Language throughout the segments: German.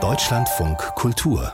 Deutschlandfunk Kultur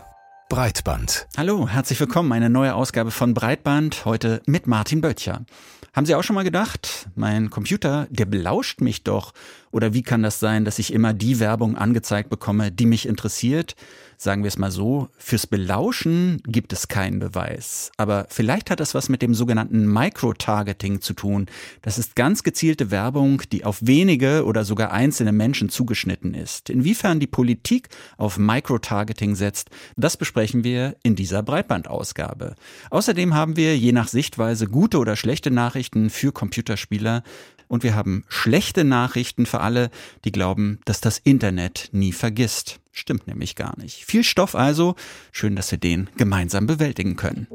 Breitband. Hallo, herzlich willkommen. Eine neue Ausgabe von Breitband, heute mit Martin Böttcher. Haben Sie auch schon mal gedacht, mein Computer, der belauscht mich doch? Oder wie kann das sein, dass ich immer die Werbung angezeigt bekomme, die mich interessiert? Sagen wir es mal so, fürs Belauschen gibt es keinen Beweis. Aber vielleicht hat das was mit dem sogenannten Microtargeting zu tun. Das ist ganz gezielte Werbung, die auf wenige oder sogar einzelne Menschen zugeschnitten ist. Inwiefern die Politik auf Microtargeting setzt, das besprechen wir in dieser Breitbandausgabe. Außerdem haben wir je nach Sichtweise gute oder schlechte Nachrichten für Computerspieler. Und wir haben schlechte Nachrichten für alle, die glauben, dass das Internet nie vergisst. Stimmt nämlich gar nicht. Viel Stoff also. Schön, dass wir den gemeinsam bewältigen können.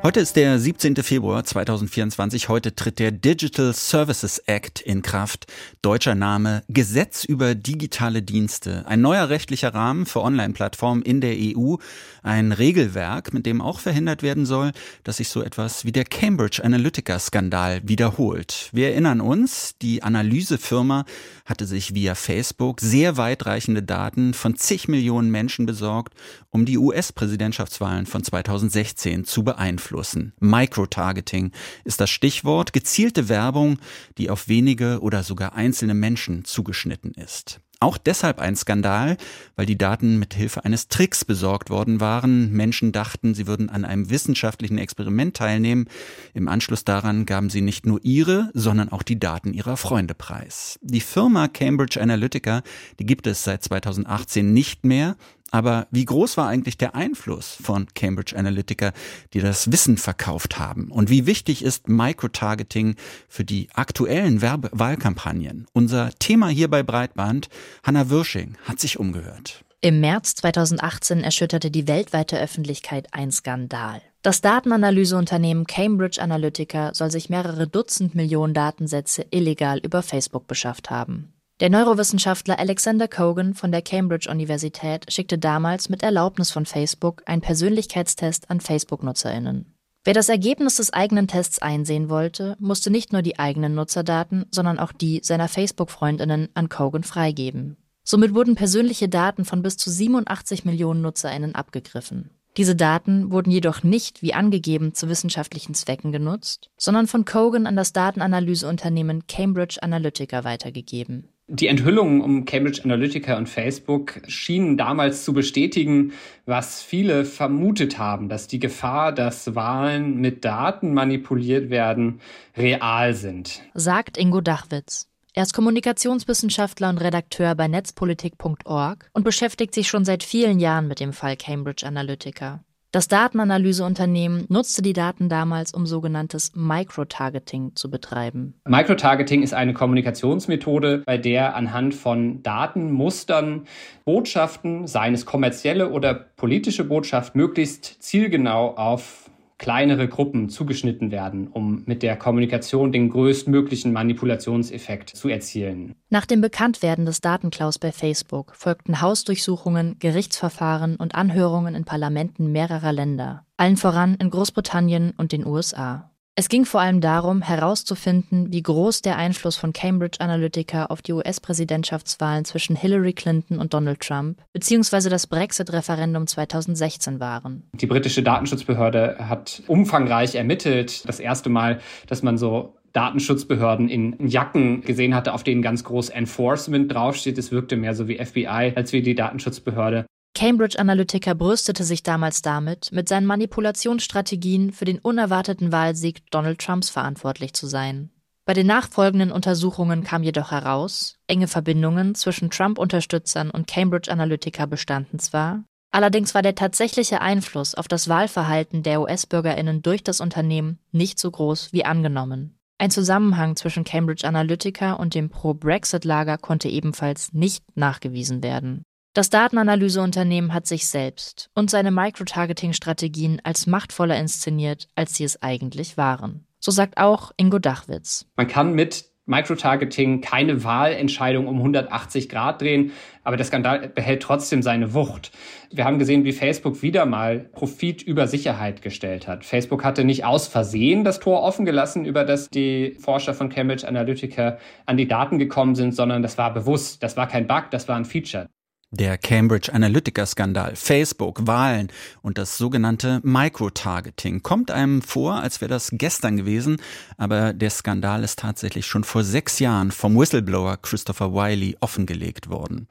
Heute ist der 17. Februar 2024. Heute tritt der Digital Services Act in Kraft. Deutscher Name Gesetz über digitale Dienste. Ein neuer rechtlicher Rahmen für Online-Plattformen in der EU. Ein Regelwerk, mit dem auch verhindert werden soll, dass sich so etwas wie der Cambridge Analytica-Skandal wiederholt. Wir erinnern uns, die Analysefirma hatte sich via Facebook sehr weitreichende Daten von zig Millionen Menschen besorgt, um die US-Präsidentschaftswahlen von 2016 zu beeinflussen beeinflussen. Microtargeting ist das Stichwort, gezielte Werbung, die auf wenige oder sogar einzelne Menschen zugeschnitten ist. Auch deshalb ein Skandal, weil die Daten mit Hilfe eines Tricks besorgt worden waren. Menschen dachten, sie würden an einem wissenschaftlichen Experiment teilnehmen. Im Anschluss daran gaben sie nicht nur ihre, sondern auch die Daten ihrer Freunde preis. Die Firma Cambridge Analytica, die gibt es seit 2018 nicht mehr. Aber wie groß war eigentlich der Einfluss von Cambridge Analytica, die das Wissen verkauft haben? Und wie wichtig ist Microtargeting für die aktuellen Werbewahlkampagnen? Unser Thema hier bei Breitband, Hanna Wirsching, hat sich umgehört. Im März 2018 erschütterte die weltweite Öffentlichkeit ein Skandal. Das Datenanalyseunternehmen Cambridge Analytica soll sich mehrere Dutzend Millionen Datensätze illegal über Facebook beschafft haben. Der Neurowissenschaftler Alexander Cogan von der Cambridge Universität schickte damals mit Erlaubnis von Facebook einen Persönlichkeitstest an Facebook-Nutzerinnen. Wer das Ergebnis des eigenen Tests einsehen wollte, musste nicht nur die eigenen Nutzerdaten, sondern auch die seiner Facebook-Freundinnen an Cogan freigeben. Somit wurden persönliche Daten von bis zu 87 Millionen Nutzerinnen abgegriffen. Diese Daten wurden jedoch nicht wie angegeben zu wissenschaftlichen Zwecken genutzt, sondern von Cogan an das Datenanalyseunternehmen Cambridge Analytica weitergegeben. Die Enthüllungen um Cambridge Analytica und Facebook schienen damals zu bestätigen, was viele vermutet haben, dass die Gefahr, dass Wahlen mit Daten manipuliert werden, real sind. Sagt Ingo Dachwitz. Er ist Kommunikationswissenschaftler und Redakteur bei netzpolitik.org und beschäftigt sich schon seit vielen Jahren mit dem Fall Cambridge Analytica. Das Datenanalyseunternehmen nutzte die Daten damals, um sogenanntes Microtargeting zu betreiben. Microtargeting ist eine Kommunikationsmethode, bei der anhand von Datenmustern Botschaften, seien es kommerzielle oder politische Botschaft, möglichst zielgenau auf kleinere Gruppen zugeschnitten werden, um mit der Kommunikation den größtmöglichen Manipulationseffekt zu erzielen. Nach dem Bekanntwerden des Datenklaus bei Facebook folgten Hausdurchsuchungen, Gerichtsverfahren und Anhörungen in Parlamenten mehrerer Länder, allen voran in Großbritannien und den USA. Es ging vor allem darum, herauszufinden, wie groß der Einfluss von Cambridge Analytica auf die US-Präsidentschaftswahlen zwischen Hillary Clinton und Donald Trump bzw. das Brexit-Referendum 2016 waren. Die britische Datenschutzbehörde hat umfangreich ermittelt. Das erste Mal, dass man so Datenschutzbehörden in Jacken gesehen hatte, auf denen ganz groß Enforcement draufsteht. Es wirkte mehr so wie FBI als wie die Datenschutzbehörde. Cambridge Analytica brüstete sich damals damit, mit seinen Manipulationsstrategien für den unerwarteten Wahlsieg Donald Trumps verantwortlich zu sein. Bei den nachfolgenden Untersuchungen kam jedoch heraus, enge Verbindungen zwischen Trump-Unterstützern und Cambridge Analytica bestanden zwar, allerdings war der tatsächliche Einfluss auf das Wahlverhalten der US-Bürgerinnen durch das Unternehmen nicht so groß wie angenommen. Ein Zusammenhang zwischen Cambridge Analytica und dem Pro-Brexit-Lager konnte ebenfalls nicht nachgewiesen werden. Das Datenanalyseunternehmen hat sich selbst und seine Microtargeting-Strategien als machtvoller inszeniert, als sie es eigentlich waren. So sagt auch Ingo Dachwitz. Man kann mit Microtargeting keine Wahlentscheidung um 180 Grad drehen, aber der Skandal behält trotzdem seine Wucht. Wir haben gesehen, wie Facebook wieder mal Profit über Sicherheit gestellt hat. Facebook hatte nicht aus Versehen das Tor offen gelassen, über das die Forscher von Cambridge Analytica an die Daten gekommen sind, sondern das war bewusst. Das war kein Bug, das war ein Feature. Der Cambridge Analytica-Skandal, Facebook, Wahlen und das sogenannte Microtargeting kommt einem vor, als wäre das gestern gewesen, aber der Skandal ist tatsächlich schon vor sechs Jahren vom Whistleblower Christopher Wiley offengelegt worden.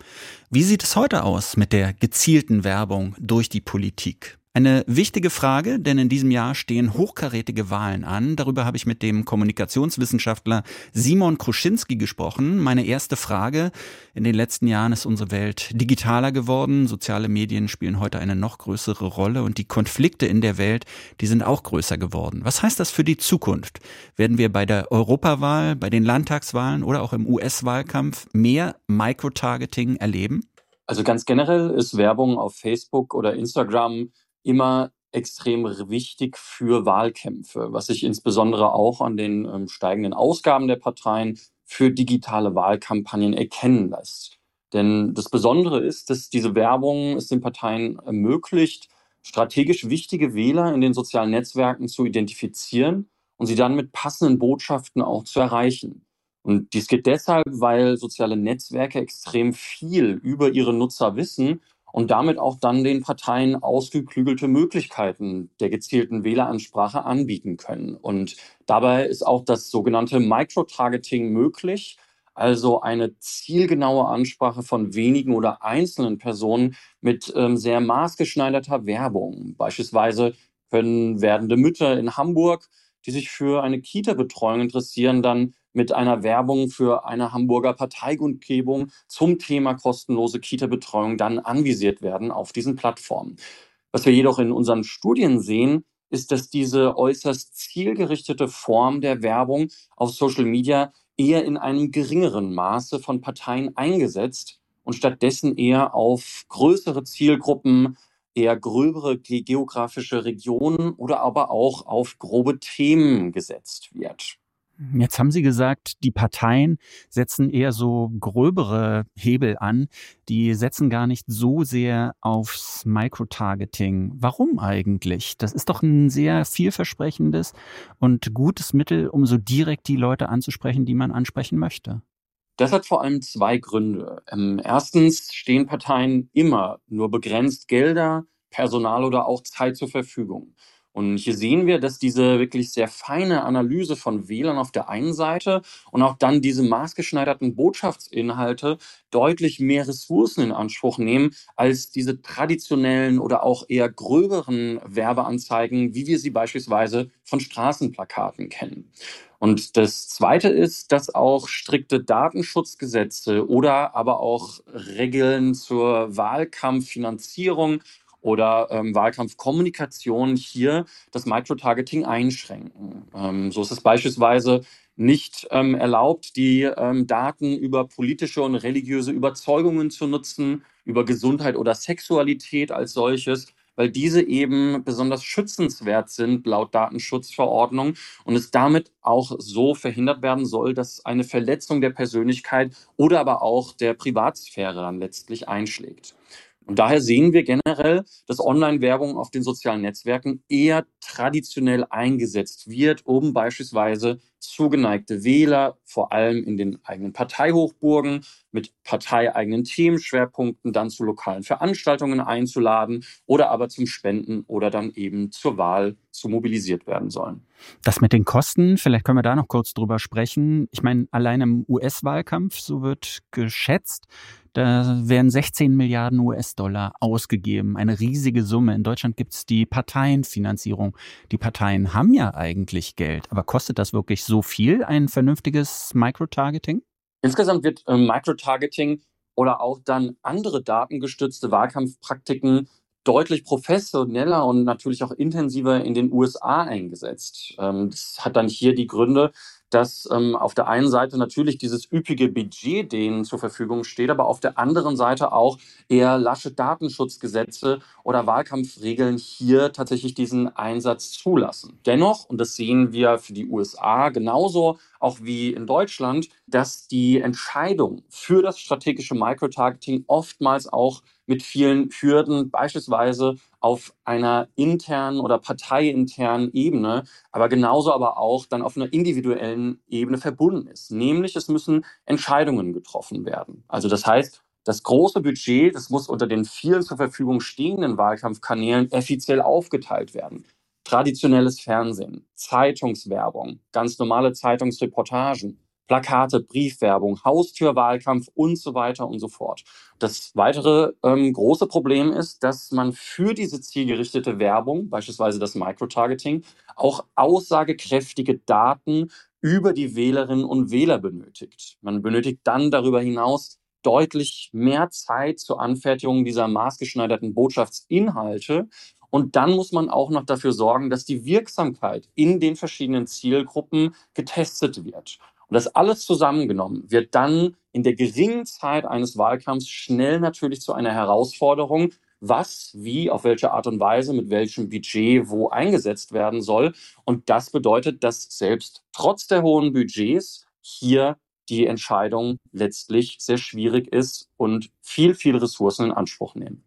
Wie sieht es heute aus mit der gezielten Werbung durch die Politik? Eine wichtige Frage, denn in diesem Jahr stehen hochkarätige Wahlen an. Darüber habe ich mit dem Kommunikationswissenschaftler Simon Kruschinski gesprochen. Meine erste Frage. In den letzten Jahren ist unsere Welt digitaler geworden. Soziale Medien spielen heute eine noch größere Rolle und die Konflikte in der Welt, die sind auch größer geworden. Was heißt das für die Zukunft? Werden wir bei der Europawahl, bei den Landtagswahlen oder auch im US-Wahlkampf mehr Microtargeting erleben? Also ganz generell ist Werbung auf Facebook oder Instagram immer extrem wichtig für Wahlkämpfe, was sich insbesondere auch an den ähm, steigenden Ausgaben der Parteien für digitale Wahlkampagnen erkennen lässt. Denn das Besondere ist, dass diese Werbung es den Parteien ermöglicht, strategisch wichtige Wähler in den sozialen Netzwerken zu identifizieren und sie dann mit passenden Botschaften auch zu erreichen. Und dies geht deshalb, weil soziale Netzwerke extrem viel über ihre Nutzer wissen und damit auch dann den Parteien ausgeklügelte Möglichkeiten der gezielten Wähleransprache anbieten können. Und dabei ist auch das sogenannte Microtargeting möglich, also eine zielgenaue Ansprache von wenigen oder einzelnen Personen mit ähm, sehr maßgeschneiderter Werbung. Beispielsweise können werdende Mütter in Hamburg, die sich für eine Kita-Betreuung interessieren, dann mit einer Werbung für eine Hamburger Parteigundgebung zum Thema kostenlose Kita-Betreuung dann anvisiert werden auf diesen Plattformen. Was wir jedoch in unseren Studien sehen, ist, dass diese äußerst zielgerichtete Form der Werbung auf Social Media eher in einem geringeren Maße von Parteien eingesetzt und stattdessen eher auf größere Zielgruppen, eher gröbere geografische Regionen oder aber auch auf grobe Themen gesetzt wird. Jetzt haben Sie gesagt, die Parteien setzen eher so gröbere Hebel an. Die setzen gar nicht so sehr aufs Microtargeting. Warum eigentlich? Das ist doch ein sehr vielversprechendes und gutes Mittel, um so direkt die Leute anzusprechen, die man ansprechen möchte. Das hat vor allem zwei Gründe. Ähm, erstens stehen Parteien immer nur begrenzt Gelder, Personal oder auch Zeit zur Verfügung. Und hier sehen wir, dass diese wirklich sehr feine Analyse von Wählern auf der einen Seite und auch dann diese maßgeschneiderten Botschaftsinhalte deutlich mehr Ressourcen in Anspruch nehmen als diese traditionellen oder auch eher gröberen Werbeanzeigen, wie wir sie beispielsweise von Straßenplakaten kennen. Und das Zweite ist, dass auch strikte Datenschutzgesetze oder aber auch Regeln zur Wahlkampffinanzierung oder ähm, Wahlkampfkommunikation hier das Microtargeting einschränken. Ähm, so ist es beispielsweise nicht ähm, erlaubt, die ähm, Daten über politische und religiöse Überzeugungen zu nutzen, über Gesundheit oder Sexualität als solches, weil diese eben besonders schützenswert sind laut Datenschutzverordnung und es damit auch so verhindert werden soll, dass eine Verletzung der Persönlichkeit oder aber auch der Privatsphäre dann letztlich einschlägt. Und daher sehen wir generell, dass Online-Werbung auf den sozialen Netzwerken eher traditionell eingesetzt wird, um beispielsweise zugeneigte Wähler, vor allem in den eigenen Parteihochburgen, mit parteieigenen Themenschwerpunkten dann zu lokalen Veranstaltungen einzuladen oder aber zum Spenden oder dann eben zur Wahl zu mobilisiert werden sollen. Das mit den Kosten, vielleicht können wir da noch kurz drüber sprechen. Ich meine, allein im US-Wahlkampf, so wird geschätzt, da werden 16 Milliarden US-Dollar ausgegeben, eine riesige Summe. In Deutschland gibt es die Parteienfinanzierung. Die Parteien haben ja eigentlich Geld, aber kostet das wirklich so viel, ein vernünftiges Microtargeting? Insgesamt wird äh, Microtargeting oder auch dann andere datengestützte Wahlkampfpraktiken deutlich professioneller und natürlich auch intensiver in den USA eingesetzt. Ähm, das hat dann hier die Gründe, dass ähm, auf der einen Seite natürlich dieses üppige Budget denen zur Verfügung steht, aber auf der anderen Seite auch eher lasche Datenschutzgesetze oder Wahlkampfregeln hier tatsächlich diesen Einsatz zulassen. Dennoch, und das sehen wir für die USA genauso, auch wie in Deutschland, dass die Entscheidung für das strategische Microtargeting oftmals auch mit vielen Hürden, beispielsweise auf einer internen oder parteiinternen Ebene, aber genauso aber auch dann auf einer individuellen Ebene verbunden ist. Nämlich es müssen Entscheidungen getroffen werden. Also das heißt, das große Budget, das muss unter den vielen zur Verfügung stehenden Wahlkampfkanälen effizient aufgeteilt werden. Traditionelles Fernsehen, Zeitungswerbung, ganz normale Zeitungsreportagen, Plakate, Briefwerbung, Haustürwahlkampf und so weiter und so fort. Das weitere ähm, große Problem ist, dass man für diese zielgerichtete Werbung, beispielsweise das Microtargeting, auch aussagekräftige Daten über die Wählerinnen und Wähler benötigt. Man benötigt dann darüber hinaus deutlich mehr Zeit zur Anfertigung dieser maßgeschneiderten Botschaftsinhalte. Und dann muss man auch noch dafür sorgen, dass die Wirksamkeit in den verschiedenen Zielgruppen getestet wird. Und das alles zusammengenommen wird dann in der geringen Zeit eines Wahlkampfs schnell natürlich zu einer Herausforderung, was, wie, auf welche Art und Weise, mit welchem Budget wo eingesetzt werden soll. Und das bedeutet, dass selbst trotz der hohen Budgets hier die Entscheidung letztlich sehr schwierig ist und viel, viel Ressourcen in Anspruch nehmen.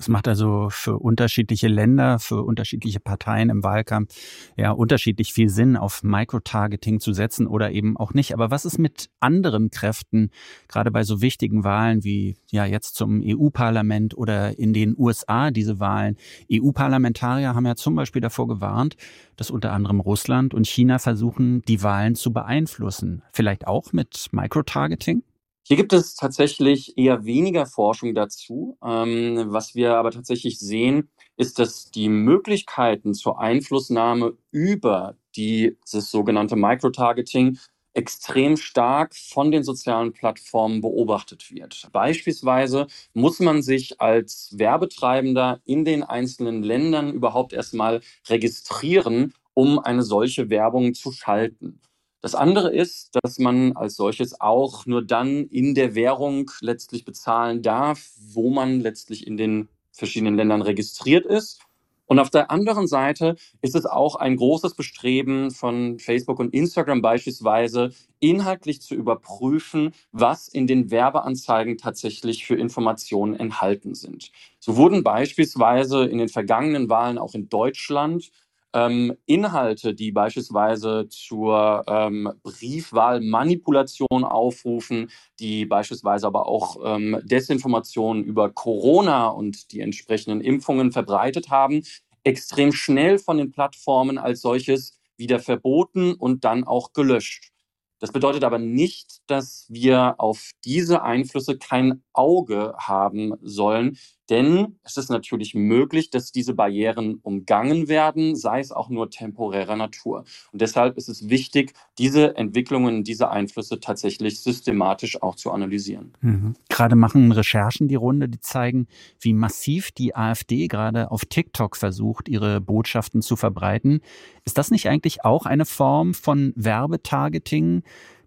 Es macht also für unterschiedliche Länder, für unterschiedliche Parteien im Wahlkampf ja unterschiedlich viel Sinn, auf Microtargeting zu setzen oder eben auch nicht. Aber was ist mit anderen Kräften, gerade bei so wichtigen Wahlen wie ja jetzt zum EU-Parlament oder in den USA diese Wahlen? EU-Parlamentarier haben ja zum Beispiel davor gewarnt, dass unter anderem Russland und China versuchen, die Wahlen zu beeinflussen. Vielleicht auch mit Microtargeting? Hier gibt es tatsächlich eher weniger Forschung dazu. Ähm, was wir aber tatsächlich sehen, ist, dass die Möglichkeiten zur Einflussnahme über dieses sogenannte Microtargeting extrem stark von den sozialen Plattformen beobachtet wird. Beispielsweise muss man sich als Werbetreibender in den einzelnen Ländern überhaupt erstmal registrieren, um eine solche Werbung zu schalten. Das andere ist, dass man als solches auch nur dann in der Währung letztlich bezahlen darf, wo man letztlich in den verschiedenen Ländern registriert ist. Und auf der anderen Seite ist es auch ein großes Bestreben von Facebook und Instagram beispielsweise, inhaltlich zu überprüfen, was in den Werbeanzeigen tatsächlich für Informationen enthalten sind. So wurden beispielsweise in den vergangenen Wahlen auch in Deutschland ähm, Inhalte, die beispielsweise zur ähm, Briefwahlmanipulation aufrufen, die beispielsweise aber auch ähm, Desinformationen über Corona und die entsprechenden Impfungen verbreitet haben, extrem schnell von den Plattformen als solches wieder verboten und dann auch gelöscht. Das bedeutet aber nicht, dass wir auf diese Einflüsse kein Auge haben sollen, denn es ist natürlich möglich, dass diese Barrieren umgangen werden, sei es auch nur temporärer Natur. Und deshalb ist es wichtig, diese Entwicklungen, diese Einflüsse tatsächlich systematisch auch zu analysieren. Mhm. Gerade machen Recherchen die Runde, die zeigen, wie massiv die AfD gerade auf TikTok versucht, ihre Botschaften zu verbreiten. Ist das nicht eigentlich auch eine Form von Werbetargeting?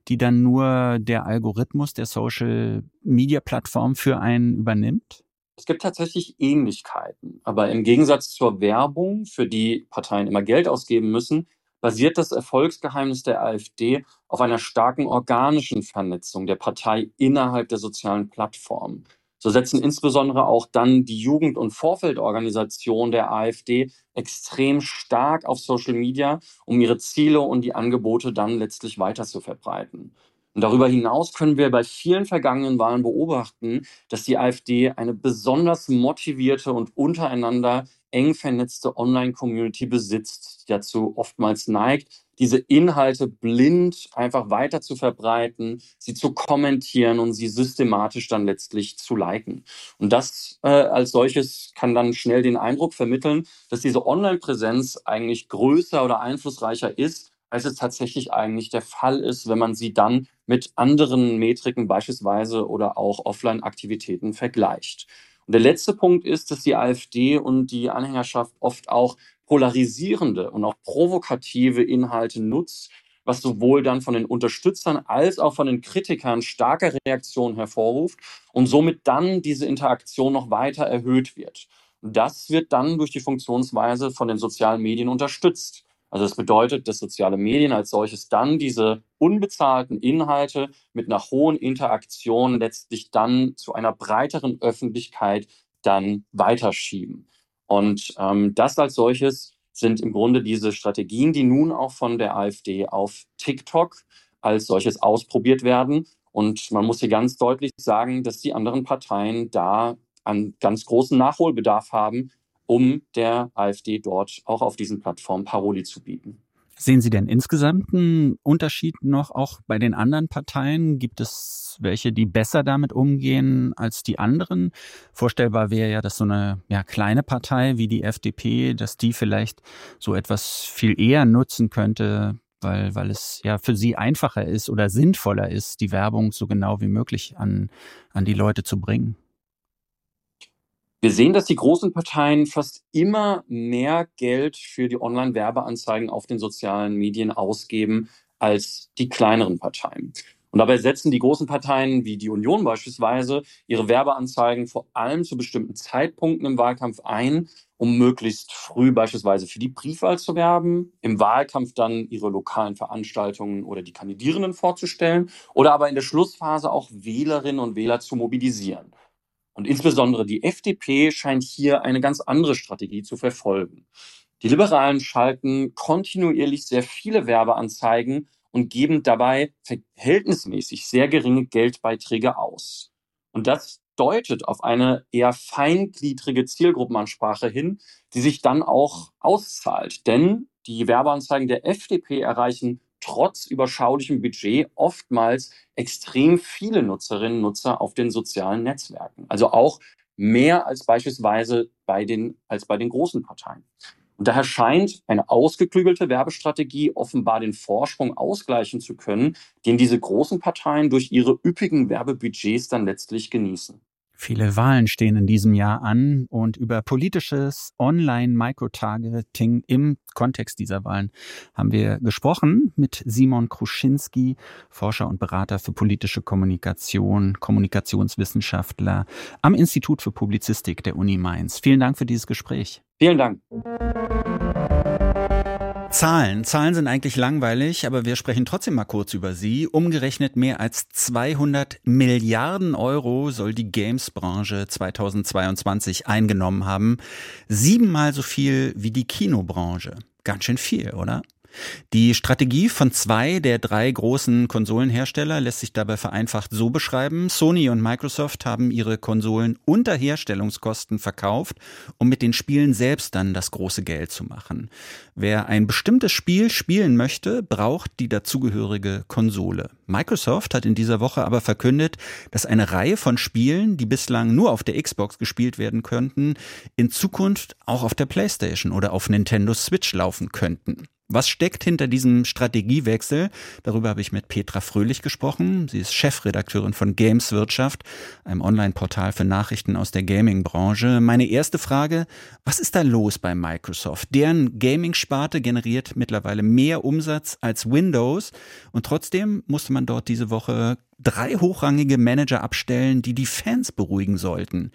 die dann nur der Algorithmus der Social-Media-Plattform für einen übernimmt? Es gibt tatsächlich Ähnlichkeiten, aber im Gegensatz zur Werbung, für die Parteien immer Geld ausgeben müssen, basiert das Erfolgsgeheimnis der AfD auf einer starken organischen Vernetzung der Partei innerhalb der sozialen Plattformen. So setzen insbesondere auch dann die Jugend- und Vorfeldorganisation der AfD extrem stark auf Social Media, um ihre Ziele und die Angebote dann letztlich weiter zu verbreiten. Und darüber hinaus können wir bei vielen vergangenen Wahlen beobachten, dass die AfD eine besonders motivierte und untereinander eng vernetzte Online-Community besitzt, die dazu oftmals neigt, diese Inhalte blind einfach weiter zu verbreiten, sie zu kommentieren und sie systematisch dann letztlich zu liken. Und das äh, als solches kann dann schnell den Eindruck vermitteln, dass diese Online-Präsenz eigentlich größer oder einflussreicher ist als es tatsächlich eigentlich der Fall ist, wenn man sie dann mit anderen Metriken beispielsweise oder auch Offline-Aktivitäten vergleicht. Und der letzte Punkt ist, dass die AfD und die Anhängerschaft oft auch polarisierende und auch provokative Inhalte nutzt, was sowohl dann von den Unterstützern als auch von den Kritikern starke Reaktionen hervorruft und somit dann diese Interaktion noch weiter erhöht wird. Das wird dann durch die Funktionsweise von den sozialen Medien unterstützt. Also das bedeutet, dass soziale Medien als solches dann diese unbezahlten Inhalte mit einer hohen Interaktion letztlich dann zu einer breiteren Öffentlichkeit dann weiterschieben. Und ähm, das als solches sind im Grunde diese Strategien, die nun auch von der AfD auf TikTok als solches ausprobiert werden. Und man muss hier ganz deutlich sagen, dass die anderen Parteien da einen ganz großen Nachholbedarf haben, um der AfD dort auch auf diesen Plattformen Paroli zu bieten. Sehen Sie denn insgesamt einen Unterschied noch auch bei den anderen Parteien? Gibt es welche, die besser damit umgehen als die anderen? Vorstellbar wäre ja, dass so eine ja, kleine Partei wie die FDP, dass die vielleicht so etwas viel eher nutzen könnte, weil, weil es ja für sie einfacher ist oder sinnvoller ist, die Werbung so genau wie möglich an, an die Leute zu bringen. Wir sehen, dass die großen Parteien fast immer mehr Geld für die Online-Werbeanzeigen auf den sozialen Medien ausgeben als die kleineren Parteien. Und dabei setzen die großen Parteien wie die Union beispielsweise ihre Werbeanzeigen vor allem zu bestimmten Zeitpunkten im Wahlkampf ein, um möglichst früh beispielsweise für die Briefwahl zu werben, im Wahlkampf dann ihre lokalen Veranstaltungen oder die Kandidierenden vorzustellen oder aber in der Schlussphase auch Wählerinnen und Wähler zu mobilisieren. Und insbesondere die FDP scheint hier eine ganz andere Strategie zu verfolgen. Die Liberalen schalten kontinuierlich sehr viele Werbeanzeigen und geben dabei verhältnismäßig sehr geringe Geldbeiträge aus. Und das deutet auf eine eher feingliedrige Zielgruppenansprache hin, die sich dann auch auszahlt. Denn die Werbeanzeigen der FDP erreichen trotz überschaulichem Budget oftmals extrem viele Nutzerinnen und Nutzer auf den sozialen Netzwerken. Also auch mehr als beispielsweise bei den, als bei den großen Parteien. Und daher scheint eine ausgeklügelte Werbestrategie offenbar den Vorsprung ausgleichen zu können, den diese großen Parteien durch ihre üppigen Werbebudgets dann letztlich genießen. Viele Wahlen stehen in diesem Jahr an und über politisches Online-Microtargeting im Kontext dieser Wahlen haben wir gesprochen mit Simon Kruschinski, Forscher und Berater für politische Kommunikation, Kommunikationswissenschaftler am Institut für Publizistik der Uni Mainz. Vielen Dank für dieses Gespräch. Vielen Dank. Zahlen. Zahlen sind eigentlich langweilig, aber wir sprechen trotzdem mal kurz über sie. Umgerechnet mehr als 200 Milliarden Euro soll die Games-Branche 2022 eingenommen haben. Siebenmal so viel wie die Kinobranche. Ganz schön viel, oder? Die Strategie von zwei der drei großen Konsolenhersteller lässt sich dabei vereinfacht so beschreiben. Sony und Microsoft haben ihre Konsolen unter Herstellungskosten verkauft, um mit den Spielen selbst dann das große Geld zu machen. Wer ein bestimmtes Spiel spielen möchte, braucht die dazugehörige Konsole. Microsoft hat in dieser Woche aber verkündet, dass eine Reihe von Spielen, die bislang nur auf der Xbox gespielt werden könnten, in Zukunft auch auf der PlayStation oder auf Nintendo Switch laufen könnten. Was steckt hinter diesem Strategiewechsel? Darüber habe ich mit Petra Fröhlich gesprochen. Sie ist Chefredakteurin von Gameswirtschaft, einem Online-Portal für Nachrichten aus der Gaming-Branche. Meine erste Frage, was ist da los bei Microsoft? Deren Gaming-Sparte generiert mittlerweile mehr Umsatz als Windows und trotzdem musste man dort diese Woche drei hochrangige Manager abstellen, die die Fans beruhigen sollten.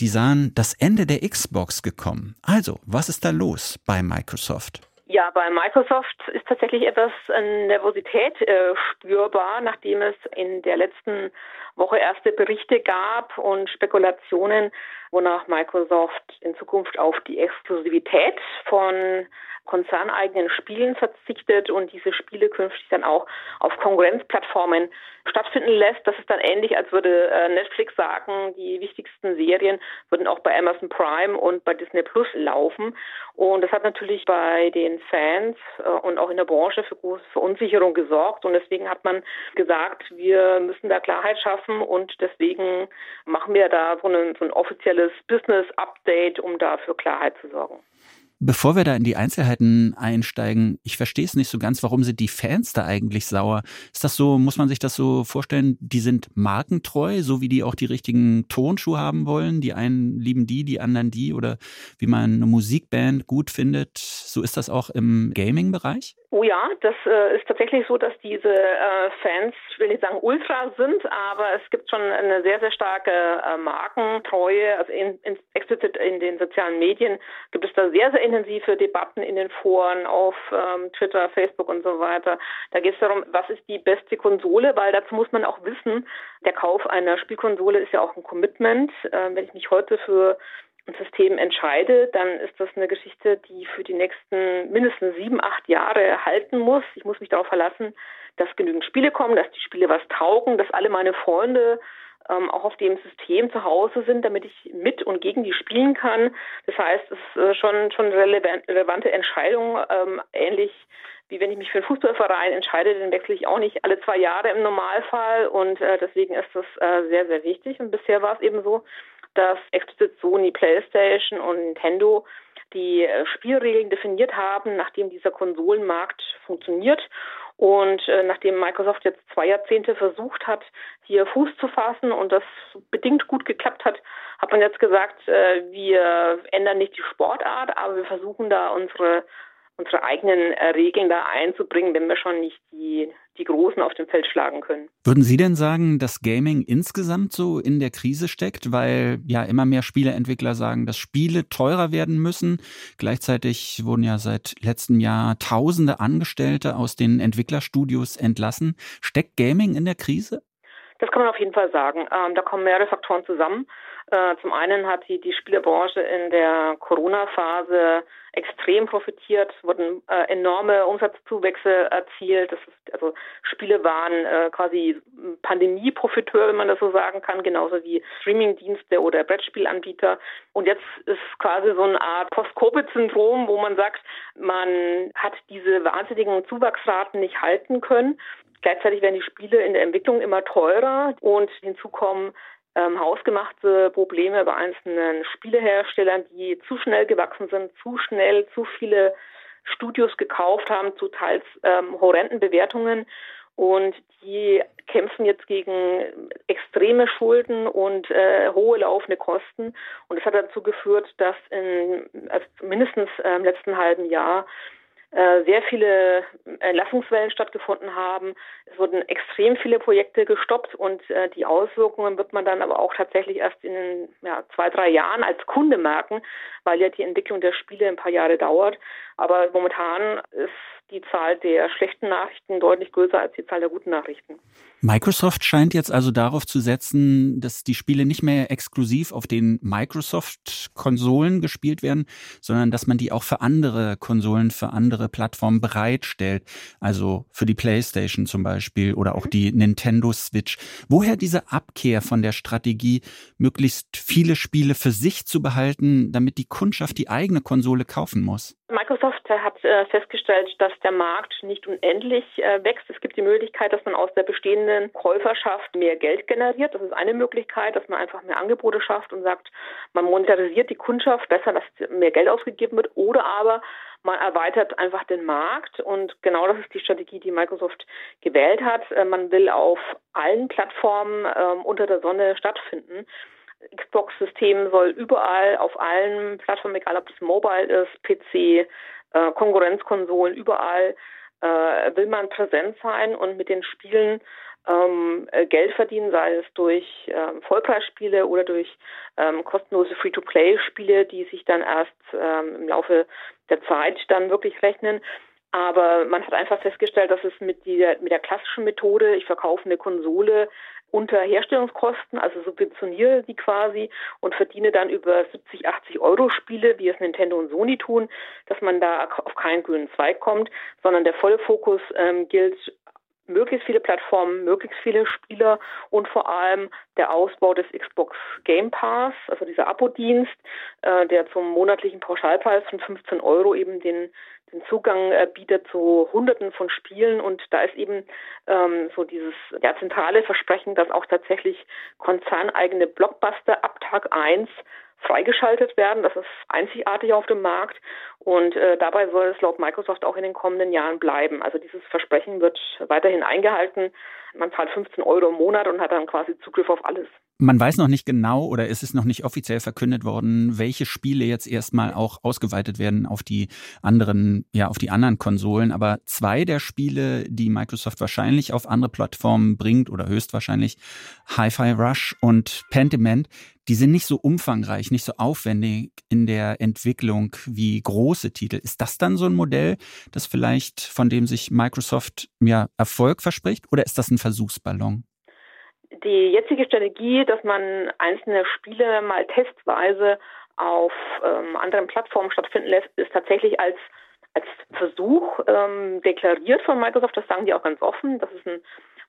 Die sahen das Ende der Xbox gekommen. Also, was ist da los bei Microsoft? Ja, bei Microsoft ist tatsächlich etwas Nervosität äh, spürbar, nachdem es in der letzten Woche erste Berichte gab und Spekulationen, wonach Microsoft in Zukunft auf die Exklusivität von konzerneigenen Spielen verzichtet und diese Spiele künftig dann auch auf Konkurrenzplattformen stattfinden lässt. Das ist dann ähnlich, als würde äh, Netflix sagen, die wichtigsten Serien würden auch bei Amazon Prime und bei Disney Plus laufen. Und das hat natürlich bei den Fans äh, und auch in der Branche für große Verunsicherung gesorgt. Und deswegen hat man gesagt, wir müssen da Klarheit schaffen und deswegen machen wir da so ein, so ein offizielles Business Update, um da für Klarheit zu sorgen. Bevor wir da in die Einzelheiten einsteigen, ich verstehe es nicht so ganz, warum sind die Fans da eigentlich sauer? Ist das so, muss man sich das so vorstellen, die sind markentreu, so wie die auch die richtigen Tonschuhe haben wollen? Die einen lieben die, die anderen die oder wie man eine Musikband gut findet, so ist das auch im Gaming-Bereich? Oh ja, das äh, ist tatsächlich so, dass diese äh, Fans, ich will nicht sagen Ultra sind, aber es gibt schon eine sehr, sehr starke äh, Markentreue. Also in, in, explizit in den sozialen Medien gibt es da sehr, sehr intensive Debatten in den Foren auf ähm, Twitter, Facebook und so weiter. Da geht es darum, was ist die beste Konsole, weil dazu muss man auch wissen, der Kauf einer Spielkonsole ist ja auch ein Commitment. Äh, wenn ich mich heute für ein System entscheide, dann ist das eine Geschichte, die für die nächsten mindestens sieben, acht Jahre halten muss. Ich muss mich darauf verlassen, dass genügend Spiele kommen, dass die Spiele was taugen, dass alle meine Freunde ähm, auch auf dem System zu Hause sind, damit ich mit und gegen die spielen kann. Das heißt, es ist äh, schon schon relevant, relevante Entscheidung, ähm, ähnlich wie wenn ich mich für einen Fußballverein entscheide, den wechsle ich auch nicht alle zwei Jahre im Normalfall und äh, deswegen ist das äh, sehr, sehr wichtig. Und bisher war es eben so, dass explizit Sony, PlayStation und Nintendo die äh, Spielregeln definiert haben, nachdem dieser Konsolenmarkt funktioniert. Und äh, nachdem Microsoft jetzt zwei Jahrzehnte versucht hat, hier Fuß zu fassen und das bedingt gut geklappt hat, hat man jetzt gesagt, äh, wir ändern nicht die Sportart, aber wir versuchen da unsere unsere eigenen äh, Regeln da einzubringen, wenn wir schon nicht die, die Großen auf dem Feld schlagen können. Würden Sie denn sagen, dass Gaming insgesamt so in der Krise steckt, weil ja immer mehr Spieleentwickler sagen, dass Spiele teurer werden müssen? Gleichzeitig wurden ja seit letztem Jahr tausende Angestellte aus den Entwicklerstudios entlassen. Steckt Gaming in der Krise? Das kann man auf jeden Fall sagen. Ähm, da kommen mehrere Faktoren zusammen. Äh, zum einen hat die, die Spielebranche in der Corona-Phase extrem profitiert, wurden äh, enorme Umsatzzuwächse erzielt. Das ist, also Spiele waren äh, quasi Pandemie-Profiteur, wenn man das so sagen kann, genauso wie Streaming-Dienste oder Brettspielanbieter. Und jetzt ist quasi so eine Art Post-Covid-Syndrom, wo man sagt, man hat diese wahnsinnigen Zuwachsraten nicht halten können. Gleichzeitig werden die Spiele in der Entwicklung immer teurer und hinzu kommen ähm, hausgemachte Probleme bei einzelnen Spieleherstellern, die zu schnell gewachsen sind, zu schnell zu viele Studios gekauft haben, zu teils ähm, horrenden Bewertungen. Und die kämpfen jetzt gegen extreme Schulden und äh, hohe laufende Kosten. Und das hat dazu geführt, dass in also mindestens äh, im letzten halben Jahr sehr viele Entlassungswellen stattgefunden haben. Es wurden extrem viele Projekte gestoppt und äh, die Auswirkungen wird man dann aber auch tatsächlich erst in ja, zwei, drei Jahren als Kunde merken, weil ja die Entwicklung der Spiele ein paar Jahre dauert. Aber momentan ist die Zahl der schlechten Nachrichten deutlich größer als die Zahl der guten Nachrichten. Microsoft scheint jetzt also darauf zu setzen, dass die Spiele nicht mehr exklusiv auf den Microsoft-Konsolen gespielt werden, sondern dass man die auch für andere Konsolen, für andere Plattformen bereitstellt. Also für die PlayStation zum Beispiel oder auch die Nintendo Switch. Woher diese Abkehr von der Strategie, möglichst viele Spiele für sich zu behalten, damit die Kundschaft die eigene Konsole kaufen muss? Microsoft hat äh, festgestellt, dass der Markt nicht unendlich äh, wächst. Es gibt die Möglichkeit, dass man aus der bestehenden Käuferschaft mehr Geld generiert. Das ist eine Möglichkeit, dass man einfach mehr Angebote schafft und sagt, man monetarisiert die Kundschaft besser, dass mehr Geld ausgegeben wird. Oder aber man erweitert einfach den Markt und genau das ist die Strategie, die Microsoft gewählt hat. Äh, man will auf allen Plattformen ähm, unter der Sonne stattfinden. Xbox-System soll überall auf allen Plattformen, egal ob das Mobile ist, PC, äh, Konkurrenzkonsolen, überall äh, will man präsent sein und mit den Spielen ähm, äh, Geld verdienen, sei es durch ähm, Vollpreisspiele oder durch ähm, kostenlose Free-to-Play-Spiele, die sich dann erst ähm, im Laufe der Zeit dann wirklich rechnen. Aber man hat einfach festgestellt, dass es mit der, mit der klassischen Methode, ich verkaufe eine Konsole unter Herstellungskosten, also subventioniere die quasi und verdiene dann über 70, 80 Euro Spiele, wie es Nintendo und Sony tun, dass man da auf keinen grünen Zweig kommt, sondern der volle Fokus ähm, gilt möglichst viele Plattformen, möglichst viele Spieler und vor allem der Ausbau des Xbox Game Pass, also dieser Abo-Dienst, äh, der zum monatlichen Pauschalpreis von 15 Euro eben den, den Zugang äh, bietet zu Hunderten von Spielen. Und da ist eben ähm, so dieses ja, zentrale Versprechen, dass auch tatsächlich konzerneigene Blockbuster ab Tag 1 freigeschaltet werden. Das ist einzigartig auf dem Markt und äh, dabei soll es laut Microsoft auch in den kommenden Jahren bleiben. Also dieses Versprechen wird weiterhin eingehalten. Man zahlt 15 Euro im Monat und hat dann quasi Zugriff auf alles. Man weiß noch nicht genau oder ist es noch nicht offiziell verkündet worden, welche Spiele jetzt erstmal auch ausgeweitet werden auf die anderen, ja, auf die anderen Konsolen. Aber zwei der Spiele, die Microsoft wahrscheinlich auf andere Plattformen bringt oder höchstwahrscheinlich Hi-Fi Rush und Pentiment, die sind nicht so umfangreich, nicht so aufwendig in der Entwicklung wie große Titel. Ist das dann so ein Modell, das vielleicht von dem sich Microsoft ja Erfolg verspricht oder ist das ein Versuchsballon? Die jetzige Strategie, dass man einzelne Spiele mal testweise auf ähm, anderen Plattformen stattfinden lässt, ist tatsächlich als als Versuch ähm, deklariert von Microsoft. Das sagen die auch ganz offen. Das ist ein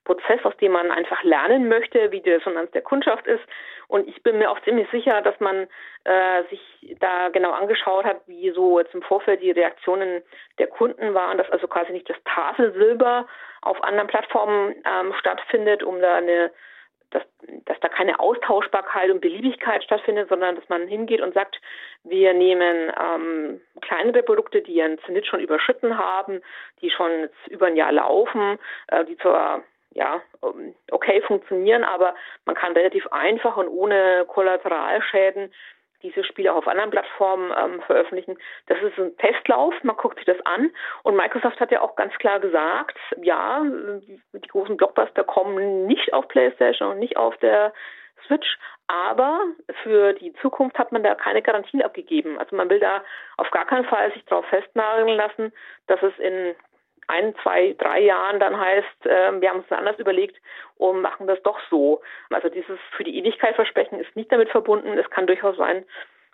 Prozess, aus dem man einfach lernen möchte, wie die Resonanz der Kundschaft ist. Und ich bin mir auch ziemlich sicher, dass man äh, sich da genau angeschaut hat, wie so jetzt im Vorfeld die Reaktionen der Kunden waren, dass also quasi nicht das Tafelsilber auf anderen Plattformen ähm, stattfindet, um da eine dass, dass da keine Austauschbarkeit und Beliebigkeit stattfindet, sondern dass man hingeht und sagt, wir nehmen ähm, kleinere Produkte, die ihren Zenit schon überschritten haben, die schon jetzt über ein Jahr laufen, äh, die zwar ja, ähm, okay funktionieren, aber man kann relativ einfach und ohne Kollateralschäden diese Spiele auch auf anderen Plattformen ähm, veröffentlichen. Das ist ein Testlauf, man guckt sich das an. Und Microsoft hat ja auch ganz klar gesagt, ja, die großen Blockbuster kommen nicht auf PlayStation und nicht auf der Switch, aber für die Zukunft hat man da keine Garantien abgegeben. Also man will da auf gar keinen Fall sich darauf festnageln lassen, dass es in ein, zwei, drei Jahren dann heißt, äh, wir haben uns anders überlegt und machen das doch so. Also dieses für die Ewigkeit Versprechen ist nicht damit verbunden. Es kann durchaus sein,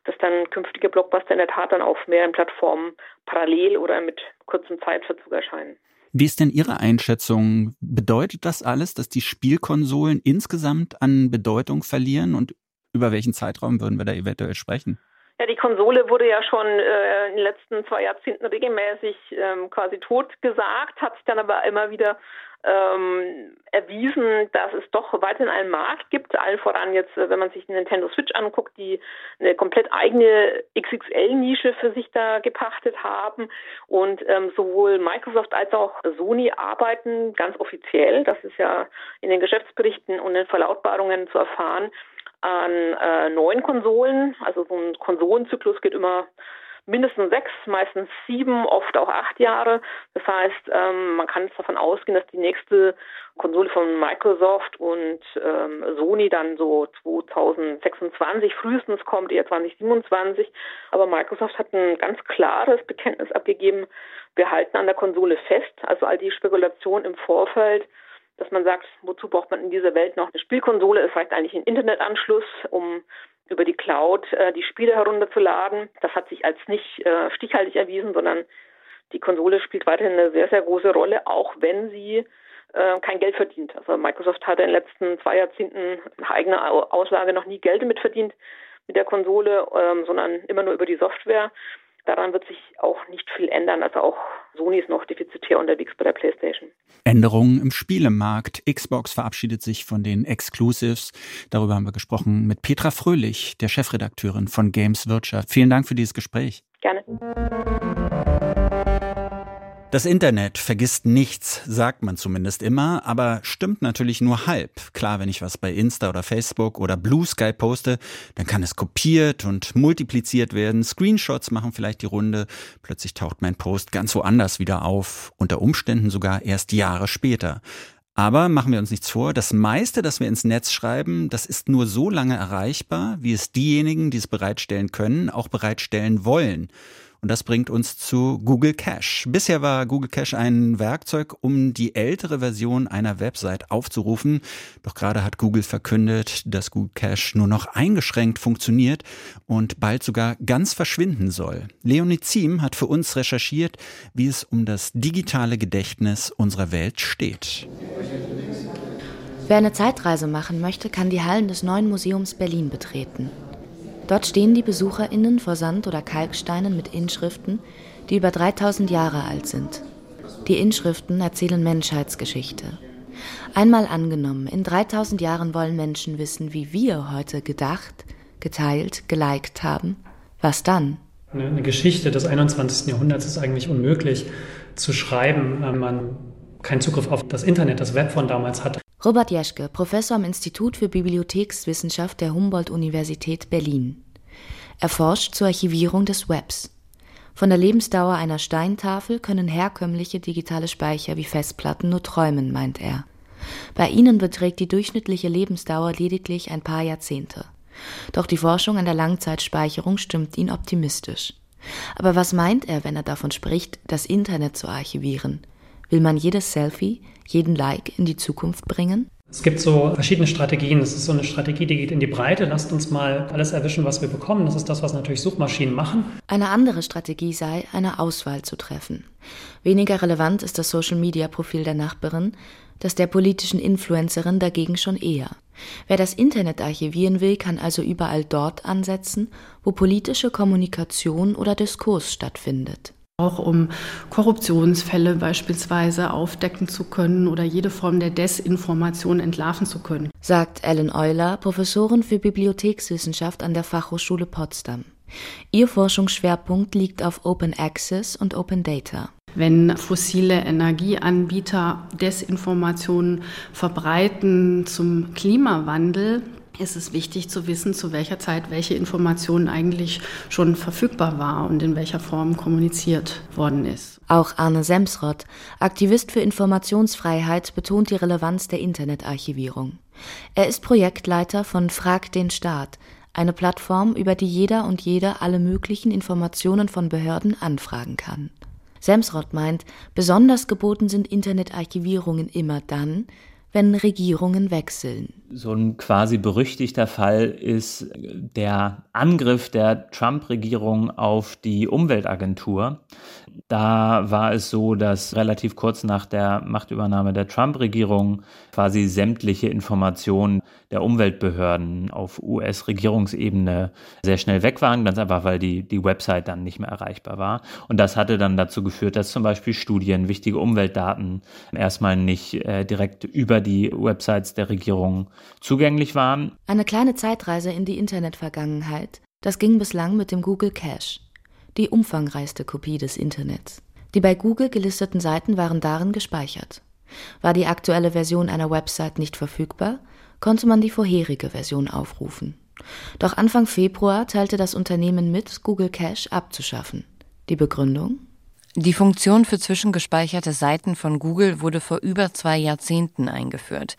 dass dann künftige Blockbuster in der Tat dann auf mehreren Plattformen parallel oder mit kurzem Zeitverzug erscheinen. Wie ist denn Ihre Einschätzung? Bedeutet das alles, dass die Spielkonsolen insgesamt an Bedeutung verlieren und über welchen Zeitraum würden wir da eventuell sprechen? Ja, die Konsole wurde ja schon äh, in den letzten zwei Jahrzehnten regelmäßig ähm, quasi tot gesagt, hat sich dann aber immer wieder ähm, erwiesen, dass es doch weiterhin einen Markt gibt, allen voran jetzt, äh, wenn man sich Nintendo Switch anguckt, die eine komplett eigene XXL-Nische für sich da gepachtet haben und ähm, sowohl Microsoft als auch Sony arbeiten ganz offiziell, das ist ja in den Geschäftsberichten und den Verlautbarungen zu erfahren, an äh, neuen Konsolen. Also so ein Konsolenzyklus geht immer mindestens sechs, meistens sieben, oft auch acht Jahre. Das heißt, ähm, man kann davon ausgehen, dass die nächste Konsole von Microsoft und ähm, Sony dann so 2026 frühestens kommt, eher 2027. Aber Microsoft hat ein ganz klares Bekenntnis abgegeben, wir halten an der Konsole fest. Also all die Spekulationen im Vorfeld dass man sagt, wozu braucht man in dieser Welt noch eine Spielkonsole? Es reicht eigentlich ein Internetanschluss, um über die Cloud äh, die Spiele herunterzuladen. Das hat sich als nicht äh, stichhaltig erwiesen, sondern die Konsole spielt weiterhin eine sehr, sehr große Rolle, auch wenn sie äh, kein Geld verdient. Also Microsoft hat in den letzten zwei Jahrzehnten nach eigener Auslage noch nie Geld mit verdient mit der Konsole, ähm, sondern immer nur über die Software. Daran wird sich auch nicht viel ändern. Also auch Sony ist noch defizitär unterwegs bei der PlayStation. Änderungen im Spielemarkt. Xbox verabschiedet sich von den Exclusives. Darüber haben wir gesprochen mit Petra Fröhlich, der Chefredakteurin von Games Wirtschaft. Vielen Dank für dieses Gespräch. Gerne. Das Internet vergisst nichts, sagt man zumindest immer, aber stimmt natürlich nur halb. Klar, wenn ich was bei Insta oder Facebook oder Blue Sky poste, dann kann es kopiert und multipliziert werden. Screenshots machen vielleicht die Runde. Plötzlich taucht mein Post ganz woanders wieder auf, unter Umständen sogar erst Jahre später. Aber machen wir uns nichts vor, das meiste, das wir ins Netz schreiben, das ist nur so lange erreichbar, wie es diejenigen, die es bereitstellen können, auch bereitstellen wollen. Und das bringt uns zu Google Cache. Bisher war Google Cache ein Werkzeug, um die ältere Version einer Website aufzurufen. Doch gerade hat Google verkündet, dass Google Cache nur noch eingeschränkt funktioniert und bald sogar ganz verschwinden soll. Leonie Ziem hat für uns recherchiert, wie es um das digitale Gedächtnis unserer Welt steht. Wer eine Zeitreise machen möchte, kann die Hallen des neuen Museums Berlin betreten. Dort stehen die BesucherInnen vor Sand- oder Kalksteinen mit Inschriften, die über 3000 Jahre alt sind. Die Inschriften erzählen Menschheitsgeschichte. Einmal angenommen, in 3000 Jahren wollen Menschen wissen, wie wir heute gedacht, geteilt, geliked haben, was dann? Eine Geschichte des 21. Jahrhunderts ist eigentlich unmöglich zu schreiben, wenn man keinen Zugriff auf das Internet, das Web von damals hat. Robert Jeschke, Professor am Institut für Bibliothekswissenschaft der Humboldt-Universität Berlin. Er forscht zur Archivierung des Webs. Von der Lebensdauer einer Steintafel können herkömmliche digitale Speicher wie Festplatten nur träumen, meint er. Bei ihnen beträgt die durchschnittliche Lebensdauer lediglich ein paar Jahrzehnte. Doch die Forschung an der Langzeitspeicherung stimmt ihn optimistisch. Aber was meint er, wenn er davon spricht, das Internet zu archivieren? Will man jedes Selfie, jeden Like in die Zukunft bringen? Es gibt so verschiedene Strategien. Das ist so eine Strategie, die geht in die Breite. Lasst uns mal alles erwischen, was wir bekommen. Das ist das, was natürlich Suchmaschinen machen. Eine andere Strategie sei, eine Auswahl zu treffen. Weniger relevant ist das Social-Media-Profil der Nachbarin, das der politischen Influencerin dagegen schon eher. Wer das Internet archivieren will, kann also überall dort ansetzen, wo politische Kommunikation oder Diskurs stattfindet auch um Korruptionsfälle beispielsweise aufdecken zu können oder jede Form der Desinformation entlarven zu können. Sagt Ellen Euler, Professorin für Bibliothekswissenschaft an der Fachhochschule Potsdam. Ihr Forschungsschwerpunkt liegt auf Open Access und Open Data. Wenn fossile Energieanbieter Desinformationen verbreiten zum Klimawandel, ist es wichtig zu wissen, zu welcher Zeit welche Information eigentlich schon verfügbar war und in welcher Form kommuniziert worden ist. Auch Arne Semsrott, Aktivist für Informationsfreiheit, betont die Relevanz der Internetarchivierung. Er ist Projektleiter von Frag den Staat, eine Plattform, über die jeder und jede alle möglichen Informationen von Behörden anfragen kann. Semsrott meint, besonders geboten sind Internetarchivierungen immer dann, wenn Regierungen wechseln. So ein quasi berüchtigter Fall ist der Angriff der Trump-Regierung auf die Umweltagentur. Da war es so, dass relativ kurz nach der Machtübernahme der Trump-Regierung quasi sämtliche Informationen der Umweltbehörden auf US-Regierungsebene sehr schnell weg waren, ganz einfach, weil die, die Website dann nicht mehr erreichbar war. Und das hatte dann dazu geführt, dass zum Beispiel Studien, wichtige Umweltdaten erstmal nicht äh, direkt über die Websites der Regierung zugänglich waren. Eine kleine Zeitreise in die Internetvergangenheit, das ging bislang mit dem Google Cache die umfangreichste Kopie des Internets. Die bei Google gelisteten Seiten waren darin gespeichert. War die aktuelle Version einer Website nicht verfügbar, konnte man die vorherige Version aufrufen. Doch Anfang Februar teilte das Unternehmen mit, Google Cache abzuschaffen. Die Begründung? Die Funktion für zwischengespeicherte Seiten von Google wurde vor über zwei Jahrzehnten eingeführt.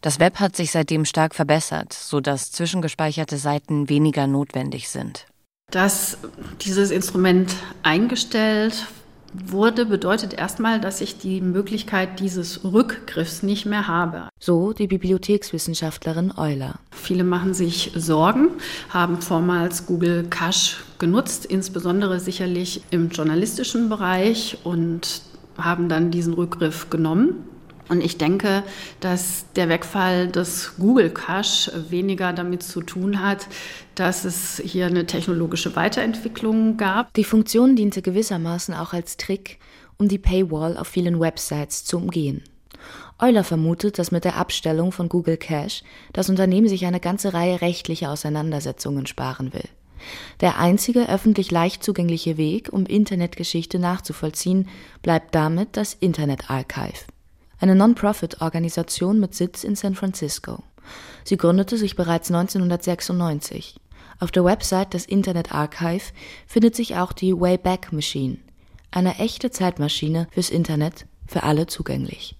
Das Web hat sich seitdem stark verbessert, sodass zwischengespeicherte Seiten weniger notwendig sind. Dass dieses Instrument eingestellt wurde, bedeutet erstmal, dass ich die Möglichkeit dieses Rückgriffs nicht mehr habe. So die Bibliothekswissenschaftlerin Euler. Viele machen sich Sorgen, haben vormals Google Cache genutzt, insbesondere sicherlich im journalistischen Bereich und haben dann diesen Rückgriff genommen. Und ich denke, dass der Wegfall des Google Cache weniger damit zu tun hat, dass es hier eine technologische Weiterentwicklung gab. Die Funktion diente gewissermaßen auch als Trick, um die Paywall auf vielen Websites zu umgehen. Euler vermutet, dass mit der Abstellung von Google Cache das Unternehmen sich eine ganze Reihe rechtlicher Auseinandersetzungen sparen will. Der einzige öffentlich leicht zugängliche Weg, um Internetgeschichte nachzuvollziehen, bleibt damit das Internet Archive eine Non-Profit-Organisation mit Sitz in San Francisco. Sie gründete sich bereits 1996. Auf der Website des Internet Archive findet sich auch die Wayback Machine, eine echte Zeitmaschine fürs Internet, für alle zugänglich.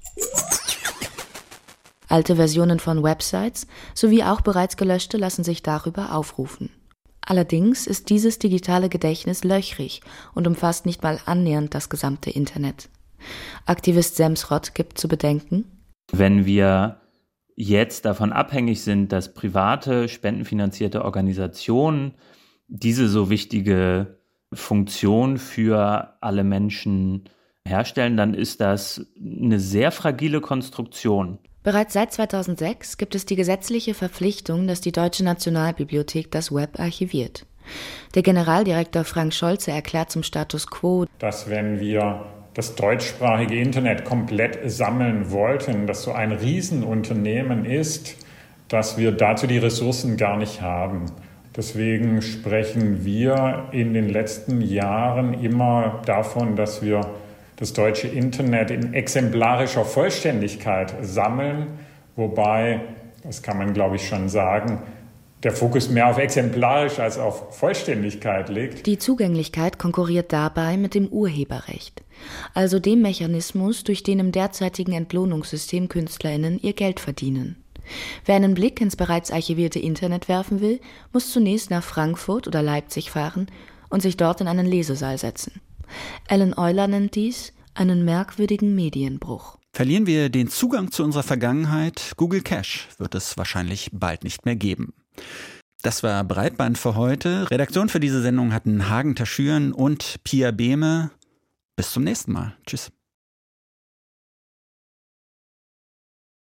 Alte Versionen von Websites sowie auch bereits gelöschte lassen sich darüber aufrufen. Allerdings ist dieses digitale Gedächtnis löchrig und umfasst nicht mal annähernd das gesamte Internet. Aktivist Semsrott gibt zu bedenken. Wenn wir jetzt davon abhängig sind, dass private, spendenfinanzierte Organisationen diese so wichtige Funktion für alle Menschen herstellen, dann ist das eine sehr fragile Konstruktion. Bereits seit 2006 gibt es die gesetzliche Verpflichtung, dass die Deutsche Nationalbibliothek das Web archiviert. Der Generaldirektor Frank Scholze erklärt zum Status quo, dass wenn wir das deutschsprachige Internet komplett sammeln wollten, das so ein Riesenunternehmen ist, dass wir dazu die Ressourcen gar nicht haben. Deswegen sprechen wir in den letzten Jahren immer davon, dass wir das deutsche Internet in exemplarischer Vollständigkeit sammeln, wobei, das kann man glaube ich schon sagen, der Fokus mehr auf exemplarisch als auf Vollständigkeit liegt. Die Zugänglichkeit konkurriert dabei mit dem Urheberrecht, also dem Mechanismus, durch den im derzeitigen Entlohnungssystem Künstlerinnen ihr Geld verdienen. Wer einen Blick ins bereits archivierte Internet werfen will, muss zunächst nach Frankfurt oder Leipzig fahren und sich dort in einen Lesesaal setzen. Alan Euler nennt dies einen merkwürdigen Medienbruch. Verlieren wir den Zugang zu unserer Vergangenheit, Google Cache wird es wahrscheinlich bald nicht mehr geben. Das war Breitband für heute. Redaktion für diese Sendung hatten Hagen Taschüren und Pia Behme. Bis zum nächsten Mal. Tschüss.